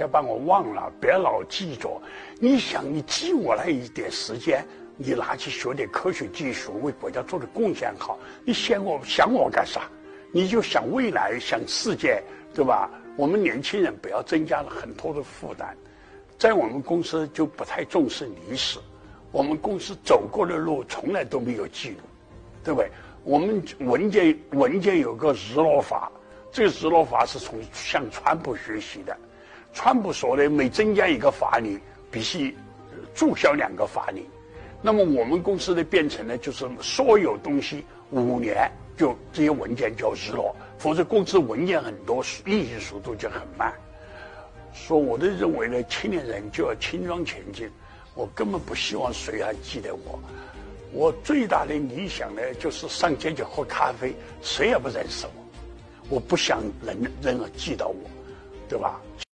要把我忘了，别老记着。你想，你记我那一点时间，你拿去学点科学技术，为国家做的贡献好。你想我想我干啥？你就想未来，想世界，对吧？我们年轻人不要增加了很多的负担。在我们公司就不太重视历史，我们公司走过的路从来都没有记录，对不对？我们文件文件有个日落法，这个日落法是从向川普学习的。川普说的每增加一个法令，必须注销两个法令。那么我们公司的变成呢，就是所有东西五年就这些文件就要日落，否则公司文件很多，运行速度就很慢。说我的认为呢，青年人就要轻装前进。我根本不希望谁还记得我。我最大的理想呢，就是上街去喝咖啡，谁也不认识我。我不想人人记得我，对吧？